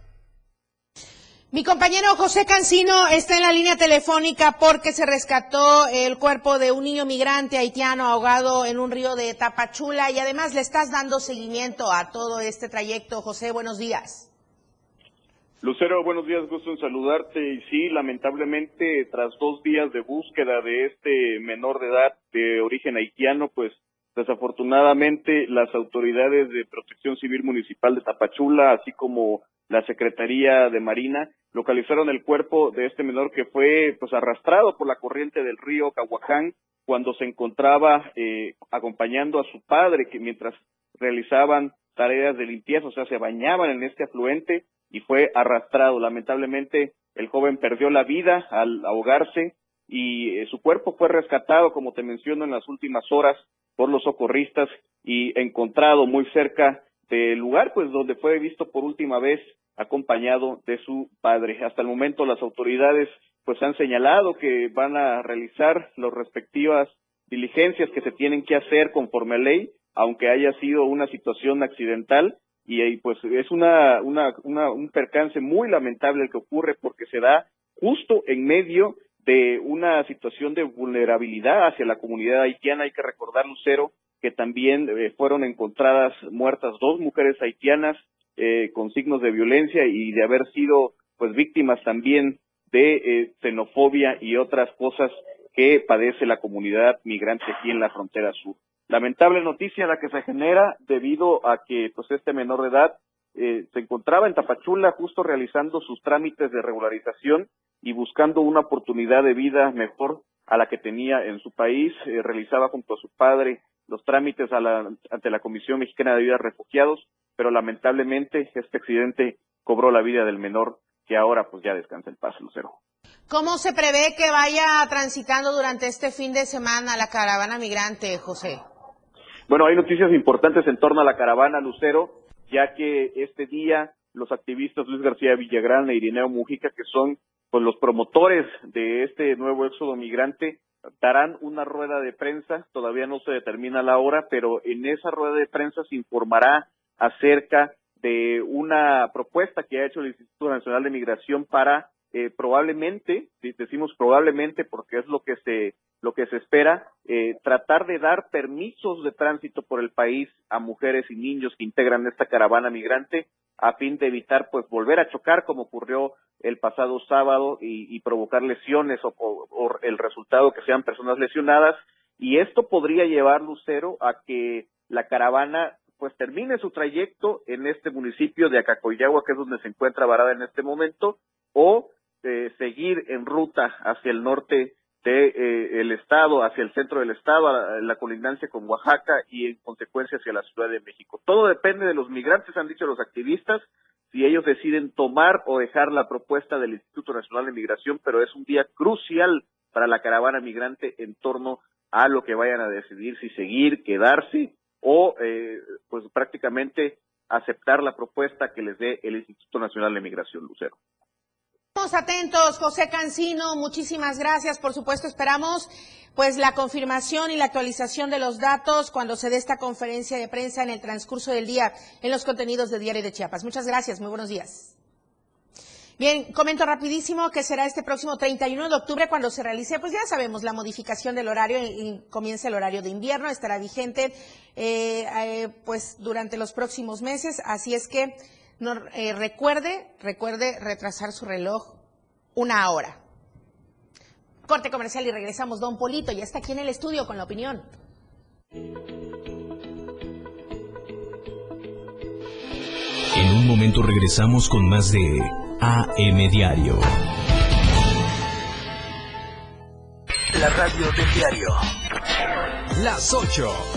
Mi compañero José Cancino está en la línea telefónica porque se rescató el cuerpo de un niño migrante haitiano ahogado en un río de Tapachula y además le estás dando seguimiento a todo este trayecto. José, buenos días. Lucero, buenos días, gusto en saludarte. Y sí, lamentablemente, tras dos días de búsqueda de este menor de edad de origen haitiano, pues desafortunadamente las autoridades de Protección Civil Municipal de Tapachula, así como la Secretaría de Marina, localizaron el cuerpo de este menor que fue pues arrastrado por la corriente del río Cahuacán cuando se encontraba eh, acompañando a su padre que mientras realizaban tareas de limpieza, o sea, se bañaban en este afluente y fue arrastrado. Lamentablemente, el joven perdió la vida al ahogarse y eh, su cuerpo fue rescatado, como te menciono, en las últimas horas por los socorristas y encontrado muy cerca del lugar, pues donde fue visto por última vez acompañado de su padre. Hasta el momento las autoridades pues han señalado que van a realizar las respectivas diligencias que se tienen que hacer conforme a ley, aunque haya sido una situación accidental y, pues es una, una, una, un percance muy lamentable el que ocurre porque se da justo en medio de una situación de vulnerabilidad hacia la comunidad haitiana. Hay que recordar, Lucero, que también eh, fueron encontradas muertas dos mujeres haitianas eh, con signos de violencia y de haber sido pues víctimas también de eh, xenofobia y otras cosas que padece la comunidad migrante aquí en la frontera sur. Lamentable noticia la que se genera debido a que pues este menor de edad eh, se encontraba en Tapachula justo realizando sus trámites de regularización y buscando una oportunidad de vida mejor a la que tenía en su país, eh, realizaba junto a su padre los trámites a la- ante la Comisión Mexicana de Vida de Refugiados, pero lamentablemente este accidente cobró la vida del menor que ahora pues ya descansa en paz, Lucero. ¿Cómo se prevé que vaya transitando durante este fin de semana la caravana migrante, José? Bueno, hay noticias importantes en torno a la caravana Lucero, ya que este día los activistas Luis García Villagrán e Irineo Mujica, que son pues los promotores de este nuevo éxodo migrante, darán una rueda de prensa, todavía no se determina la hora, pero en esa rueda de prensa se informará acerca de una propuesta que ha hecho el Instituto Nacional de Migración para eh, probablemente, decimos probablemente porque es lo que se lo que se espera, eh, tratar de dar permisos de tránsito por el país a mujeres y niños que integran esta caravana migrante a fin de evitar pues volver a chocar como ocurrió el pasado sábado y, provocar lesiones o el resultado que sean personas lesionadas. Y esto podría llevar Lucero a que la caravana pues termine su trayecto en este municipio de Acacoyagua que es donde se encuentra varada en este momento o eh, seguir en ruta hacia el norte de eh, el estado, hacia el centro del estado, a la colindancia con Oaxaca y en consecuencia hacia la Ciudad de México. Todo depende de los migrantes, han dicho los activistas, si ellos deciden tomar o dejar la propuesta del Instituto Nacional de Migración, pero es un día crucial para la caravana migrante en torno a lo que vayan a decidir, si seguir, quedarse o eh, pues prácticamente aceptar la propuesta que les dé el Instituto Nacional de Migración, Lucero. Estamos atentos, José Cancino, muchísimas gracias. Por supuesto, esperamos pues la confirmación y la actualización de los datos cuando se dé esta conferencia de prensa en el transcurso del día en los contenidos de Diario de Chiapas. Muchas gracias, muy buenos días. Bien, comento rapidísimo que será este próximo 31 de octubre cuando se realice, pues ya sabemos, la modificación del horario y, comienza el horario de invierno, estará vigente eh, eh, pues durante los próximos meses, así es que no, eh, recuerde, recuerde retrasar su reloj una hora. Corte comercial y regresamos. Don Polito ya está aquí en el estudio con la opinión. En un momento regresamos con más de AM Diario. La radio del diario. Las 8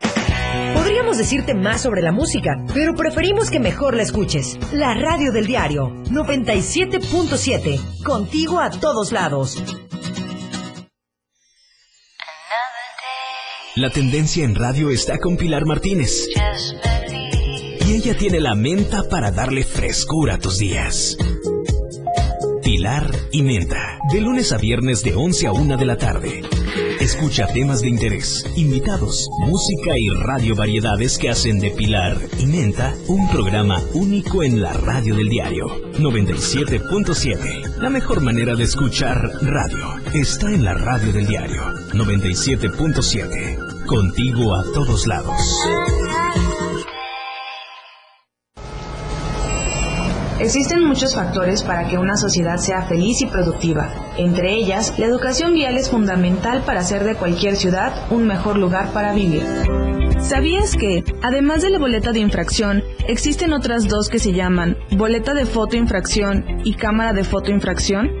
Podríamos decirte más sobre la música, pero preferimos que mejor la escuches. La radio del diario 97.7, contigo a todos lados. La tendencia en radio está con Pilar Martínez. Y ella tiene la menta para darle frescura a tus días. Pilar y Menta, de lunes a viernes de 11 a 1 de la tarde. Escucha temas de interés, invitados, música y radio variedades que hacen de Pilar y Menta un programa único en la radio del diario 97.7. La mejor manera de escuchar radio está en la radio del diario 97.7. Contigo a todos lados. Existen muchos factores para que una sociedad sea feliz y productiva. Entre ellas, la educación vial es fundamental para hacer de cualquier ciudad un mejor lugar para vivir. ¿Sabías que, además de la boleta de infracción, existen otras dos que se llaman boleta de fotoinfracción y cámara de fotoinfracción?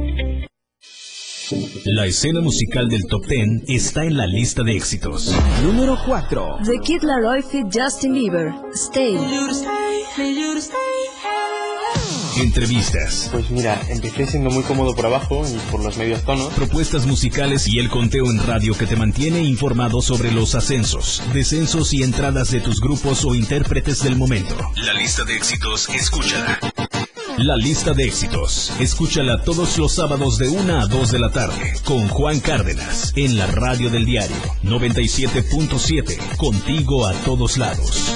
La escena musical del top 10 está en la lista de éxitos. Número 4. The Kid Laroi feat Justin Bieber. Stay. Entrevistas, Pues mira, empecé siendo muy cómodo por abajo y por los medios tonos. propuestas musicales y el conteo en radio que te mantiene informado sobre los ascensos, descensos y entradas de tus grupos o intérpretes del momento. La lista de éxitos, escúchala. La lista de éxitos, escúchala todos los sábados de 1 a 2 de la tarde con Juan Cárdenas en la radio del diario 97.7, contigo a todos lados.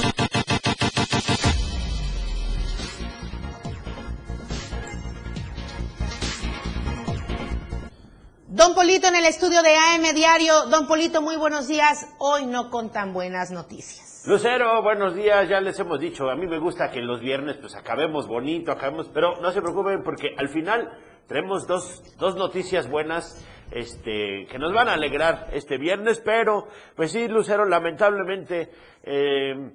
Don Polito en el estudio de AM Diario. Don Polito, muy buenos días. Hoy no con tan buenas noticias. Lucero, buenos días, ya les hemos dicho, a mí me gusta que los viernes pues acabemos bonito, acabemos, pero no se preocupen porque al final tenemos dos, dos noticias buenas este, que nos van a alegrar este viernes, pero pues sí, Lucero, lamentablemente eh,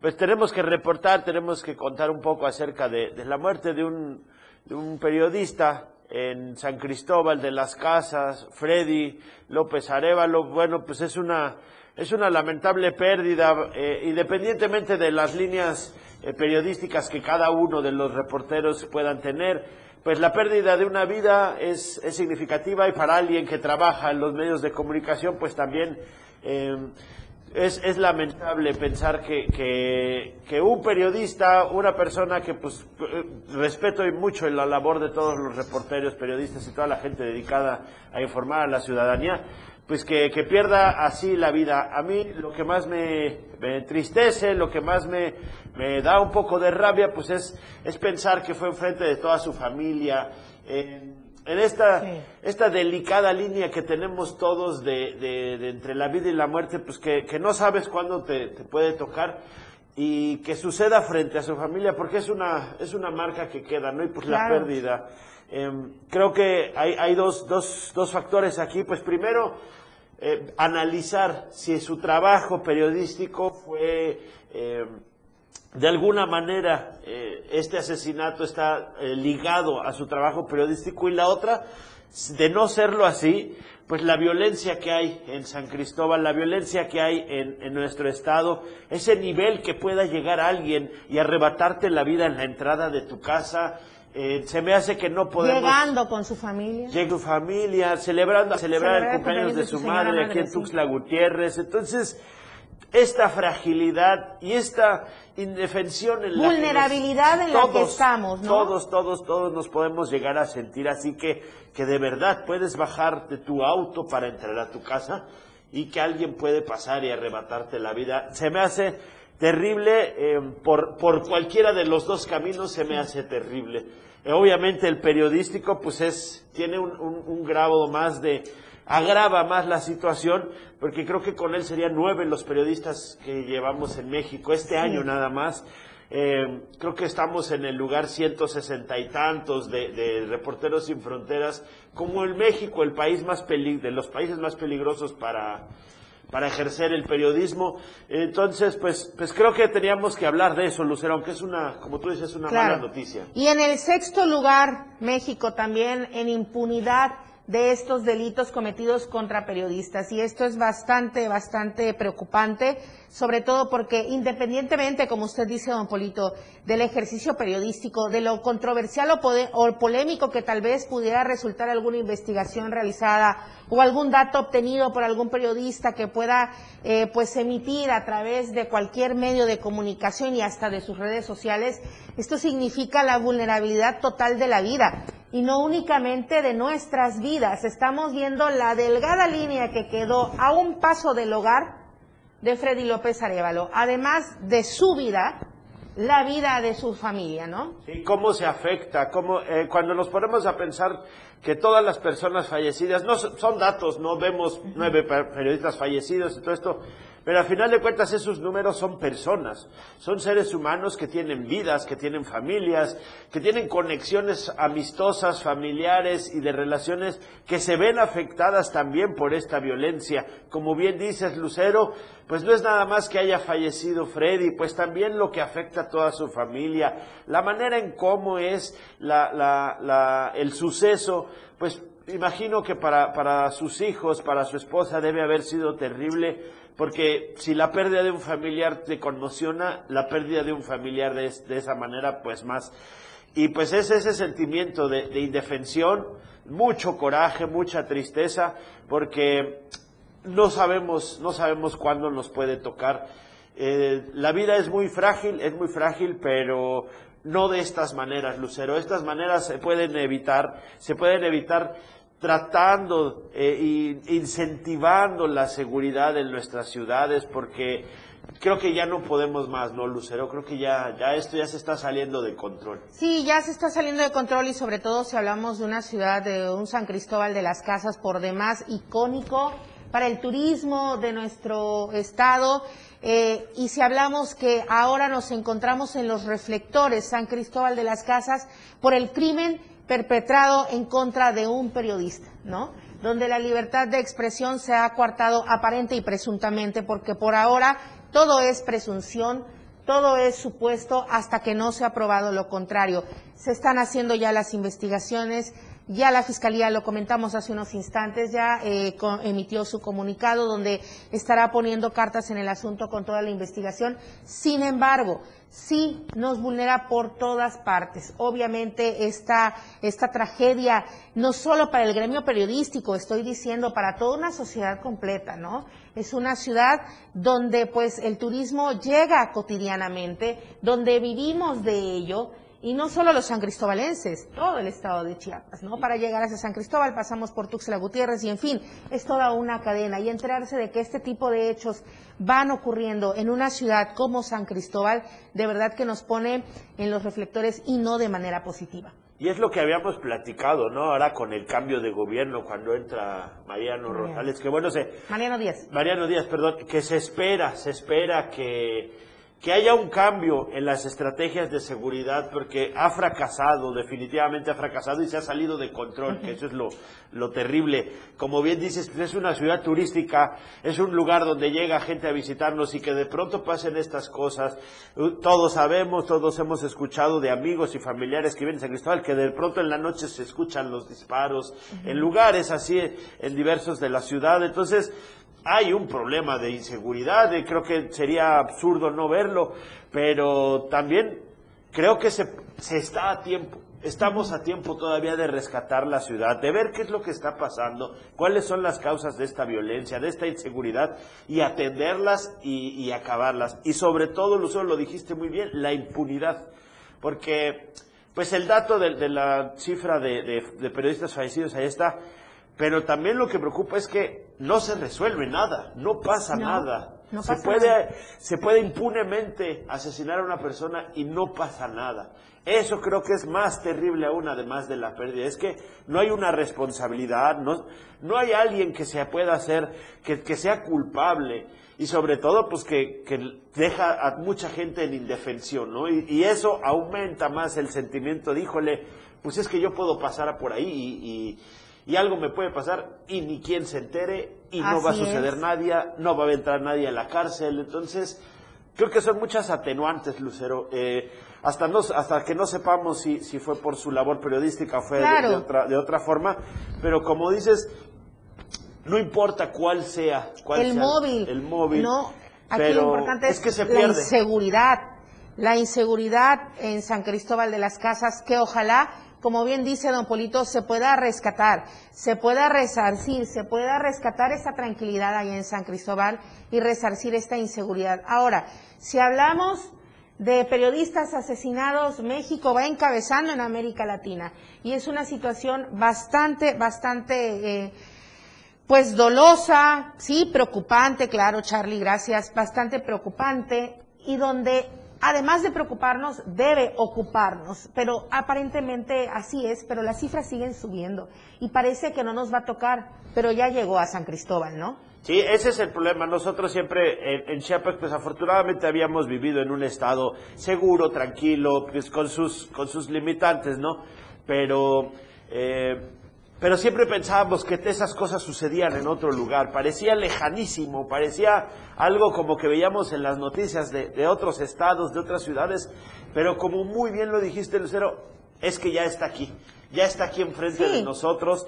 pues tenemos que reportar, tenemos que contar un poco acerca de, de la muerte de un, de un periodista en San Cristóbal de las Casas, Freddy López Arevalo, bueno, pues es una, es una lamentable pérdida, eh, independientemente de las líneas eh, periodísticas que cada uno de los reporteros puedan tener, pues la pérdida de una vida es, significativa y para alguien que trabaja en los medios de comunicación, pues también eh, es, lamentable pensar que, un periodista, una persona que pues respeto y mucho en la labor de todos los reporteros, periodistas y toda la gente dedicada a informar a la ciudadanía, pues que, que pierda así la vida. A mí lo que más me, me entristece, lo que más me, me da un poco de rabia, pues es, es pensar que fue enfrente de toda su familia, en, en esta, esta delicada línea que tenemos todos de, de- de entre la vida y la muerte, pues que, que no sabes cuándo te, te puede tocar y que suceda frente a su familia, porque es una, es una marca que queda, ¿no? Y pues la pérdida. Em, creo que hay, hay dos, dos, dos factores aquí. Pues primero, eh, analizar si su trabajo periodístico fue eh, de alguna manera eh, este asesinato está eh, ligado a su trabajo periodístico y la otra De no serlo así, pues la violencia que hay en San Cristóbal, la violencia que hay en, en nuestro estado, ese nivel que pueda llegar alguien y arrebatarte la vida en la entrada de tu casa, eh, se me hace que no podemos... Llegando con su familia. Llega tu familia, celebrando, a celebrar el cumpleaños de su su madre aquí en sí. Tuxtla Gutiérrez. Entonces, esta fragilidad y esta indefensión en la que nos- Vulnerabilidad en la que estamos, ¿no? Todos, todos, todos nos podemos llegar a sentir así que, que de verdad puedes bajar de tu auto para entrar a tu casa y que alguien puede pasar y arrebatarte la vida. Se me hace terrible eh, por, por cualquiera de los dos caminos, se me hace terrible. Eh, obviamente el periodístico pues es, tiene un, un, un grado más de, agrava más la situación, porque creo que con él serían nueve los periodistas que llevamos en México este año nada más. Eh, creo que estamos en el lugar 160 y tantos de, de Reporteros Sin Fronteras, como el México, el país más peli de los países más peligrosos para, para ejercer el periodismo. Entonces, pues, pues creo que teníamos que hablar de eso, Lucero, aunque es una, como tú dices, una Claro. mala noticia. Y en el sexto lugar, México también en impunidad de estos delitos cometidos contra periodistas. Y esto es bastante, bastante preocupante, sobre todo porque independientemente, como usted dice, don Polito, del ejercicio periodístico, de lo controversial o, o polémico que tal vez pudiera resultar alguna investigación realizada o algún dato obtenido por algún periodista que pueda eh, pues emitir a través de cualquier medio de comunicación y hasta de sus redes sociales, esto significa la vulnerabilidad total de la vida y no únicamente de nuestras vidas. Estamos viendo la delgada línea que quedó a un paso del hogar de Freddy López Arevalo, además de su vida, la vida de su familia, ¿no? Sí, cómo se afecta, cómo, eh, cuando nos ponemos a pensar que todas las personas fallecidas, no son datos, no vemos nueve per- periodistas fallecidos y todo esto, pero al final de cuentas esos números son personas, son seres humanos que tienen vidas, que tienen familias, que tienen conexiones amistosas, familiares y de relaciones que se ven afectadas también por esta violencia. Como bien dices, Lucero, pues no es nada más que haya fallecido Freddy, pues también lo que afecta a toda su familia, la manera en cómo es la, el suceso, pues imagino que para, para sus hijos, para su esposa debe haber sido terrible, porque si la pérdida de un familiar te conmociona, la pérdida de un familiar de, de esa manera, pues más. Y pues es ese sentimiento de, de indefensión, mucho coraje, mucha tristeza, porque no sabemos, no sabemos cuándo nos puede tocar. Eh, la vida es muy frágil, es muy frágil, pero no de estas maneras, Lucero. Estas maneras se pueden evitar, se pueden evitar tratando e incentivando la seguridad en nuestras ciudades, porque creo que ya no podemos más, ¿no, Lucero? Creo que ya, ya esto ya se está saliendo de control. Sí, ya se está saliendo de control y sobre todo si hablamos de una ciudad, de un San Cristóbal de las Casas por demás icónico para el turismo de nuestro estado. eh, y si hablamos que ahora nos encontramos en los reflectores San Cristóbal de las Casas por el crimen perpetrado en contra de un periodista, ¿no? Donde la libertad de expresión se ha coartado aparente y presuntamente, porque por ahora todo es presunción, todo es supuesto hasta que no se ha probado lo contrario. Se están haciendo ya las investigaciones, ya la Fiscalía, lo comentamos hace unos instantes, ya eh, emitió su comunicado donde estará poniendo cartas en el asunto con toda la investigación. Sin embargo, sí nos vulnera por todas partes. Obviamente esta, esta tragedia, no solo para el gremio periodístico, estoy diciendo para toda una sociedad completa, ¿no? Es una ciudad donde pues el turismo llega cotidianamente, donde vivimos de ello, y no solo los san cristobalenses, todo el estado de Chiapas, ¿no? Para llegar hacia San Cristóbal pasamos por Tuxtla Gutiérrez y en fin, es toda una cadena y enterarse de que este tipo de hechos van ocurriendo en una ciudad como San Cristóbal, de verdad que nos pone en los reflectores y no de manera positiva. Y es lo que habíamos platicado, ¿no? Ahora con el cambio de gobierno, cuando entra Mariano. Rosales, que bueno, se, Mariano Díaz. Mariano Díaz, perdón, que se espera, se espera que, que haya un cambio en las estrategias de seguridad, porque ha fracasado, definitivamente ha fracasado y se ha salido de control, que eso es lo, lo terrible. Como bien dices, pues, es una ciudad turística, es un lugar donde llega gente a visitarnos y que de pronto pasen estas cosas. Uh, Todos sabemos, todos hemos escuchado de amigos y familiares que vienen a San Cristóbal, que de pronto en la noche se escuchan los disparos, en lugares así, en diversos de la ciudad. Entonces, hay un problema de inseguridad, y creo que sería absurdo no verlo, pero también creo que se, se está a tiempo, estamos a tiempo todavía de rescatar la ciudad, de ver qué es lo que está pasando, cuáles son las causas de esta violencia, de esta inseguridad, y atenderlas y, acabarlas. Y sobre todo, Lucero, lo dijiste muy bien, la impunidad, porque pues el dato de, la cifra de periodistas fallecidos ahí está, pero también lo que preocupa es que no se resuelve nada, no pasa No, nada. no se, pasa puede, nada. se puede impunemente asesinar a una persona y no pasa nada. Eso creo que es más terrible aún, además de la pérdida. Es que no hay una responsabilidad, no, no hay alguien que se pueda hacer, que, que sea culpable y sobre todo pues que, que deja a mucha gente en indefensión, ¿no? Y, y eso aumenta más el sentimiento de, híjole, pues es que yo puedo pasar por ahí y, y- y algo me puede pasar y ni quien se entere y no va a suceder es. nadie, no va a entrar nadie a la cárcel, entonces creo que son muchas atenuantes, Lucero. Eh, hasta, no, hasta que no sepamos si, si fue por su labor periodística o fue de- Claro. de, otra, de otra forma, pero como dices, no importa cuál sea, cuál el sea móvil. el móvil, No, aquí pero lo importante es, es que se la inseguridad. La inseguridad en San Cristóbal de las Casas, que ojalá, como bien dice don Polito, se pueda rescatar, se pueda resarcir, se pueda rescatar esa tranquilidad ahí en San Cristóbal y resarcir esta inseguridad. Ahora, si hablamos de periodistas asesinados, México va encabezando en América Latina y es una situación bastante, bastante... eh, pues dolosa, sí, preocupante, claro, Charlie, gracias, bastante preocupante y donde además de preocuparnos debe ocuparnos, pero aparentemente así es, pero las cifras siguen subiendo y parece que no nos va a tocar, pero ya llegó a San Cristóbal, ¿no? Sí, ese es el problema. Nosotros siempre en, en Chiapas, pues afortunadamente habíamos vivido en un estado seguro, tranquilo, pues con sus, con sus limitantes, ¿no? Pero, eh, pero siempre pensábamos que esas cosas sucedían en otro lugar. Parecía lejanísimo, parecía algo como que veíamos en las noticias de, de otros estados, de otras ciudades. Pero como muy bien lo dijiste, Lucero, es que ya está aquí. Ya está aquí enfrente de nosotros.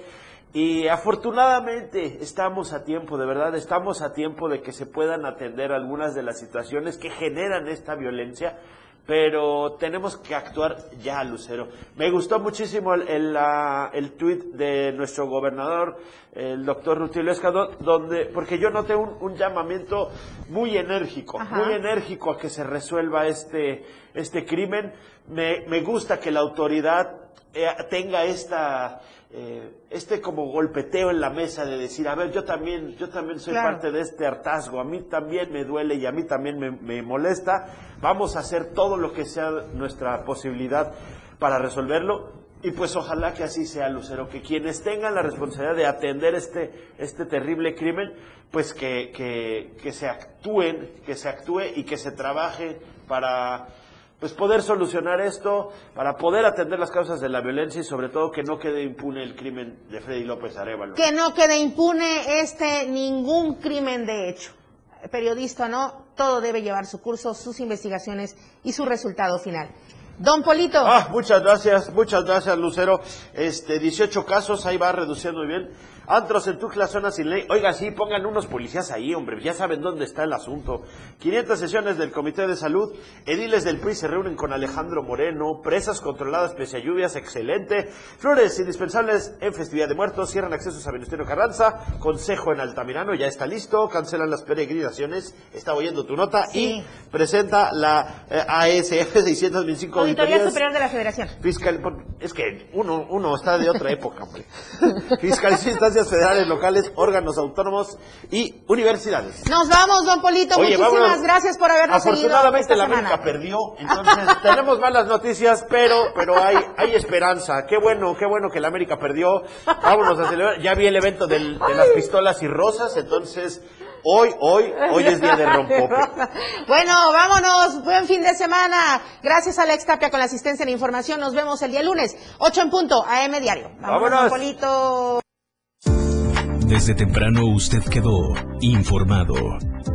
Y afortunadamente estamos a tiempo, de verdad, estamos a tiempo de que se puedan atender algunas de las situaciones que generan esta violencia, pero tenemos que actuar ya, Lucero. Me gustó muchísimo el, el, ah, el tuit de nuestro gobernador, el doctor Rutilio Escadón, donde, porque yo noté un, un llamamiento muy enérgico, Ajá. muy enérgico a que se resuelva este, este crimen. Me, me gusta que la autoridad eh, tenga esta eh, este como golpeteo en la mesa de decir, a ver, yo también, yo también soy Claro. parte de este hartazgo, a mí también me duele y a mí también me, me molesta, vamos a hacer todo lo que sea nuestra posibilidad para resolverlo y pues ojalá que así sea, Lucero, que quienes tengan la responsabilidad de atender este, este terrible crimen, pues que, que, que se actúen, que se actúe y que se trabaje para pues poder solucionar esto, para poder atender las causas de la violencia y sobre todo que no quede impune el crimen de Freddy López Arevalo. Que no quede impune este ningún crimen de hecho. Periodista o no, todo debe llevar su curso, sus investigaciones y su resultado final. Don Polito. Ah, muchas gracias, muchas gracias, Lucero. Este, 18 casos, ahí va reduciendo muy bien. Antros en Tuxtla, zona sin ley. Oiga, sí, pongan unos policías ahí, hombre, ya saben dónde está el asunto. 500 sesiones del Comité de Salud. Ediles del PRI se reúnen con Alejandro Moreno. Presas controladas pese a lluvias, excelente. Flores indispensables en festividad de muertos. Cierran accesos a Venustiano Carranza. Consejo en Altamirano, ya está listo. Cancelan las peregrinaciones. Está oyendo tu nota. Y presenta la eh, ASF 625 Auditoría auditorías. Superior de la Federación. Fiscal, es que uno, uno está de otra época, hombre. De instancias federales, locales, órganos autónomos y universidades. Nos vamos, don Polito. Oye, Muchísimas vámonos. gracias por habernos seguido Afortunadamente esta la semana. América perdió, entonces tenemos malas noticias, pero, pero hay, hay esperanza. Qué bueno, qué bueno que la América perdió. Vámonos a celebrar. Ya vi el evento del- de las pistolas y rosas, entonces Hoy, hoy, hoy es día de rompope. bueno, vámonos. Buen fin de semana. Gracias a Alex Tapia con la asistencia de información. Nos vemos el día lunes, 8 en punto, AM Diario. Vámonos, Polito. Desde temprano usted quedó informado.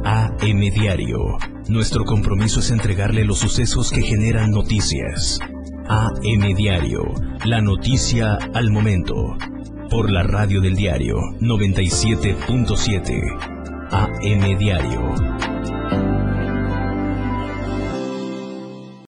AM Diario. Nuestro compromiso es entregarle los sucesos que generan noticias. AM Diario. La noticia al momento. Por la radio del diario 97.7. AM Diario.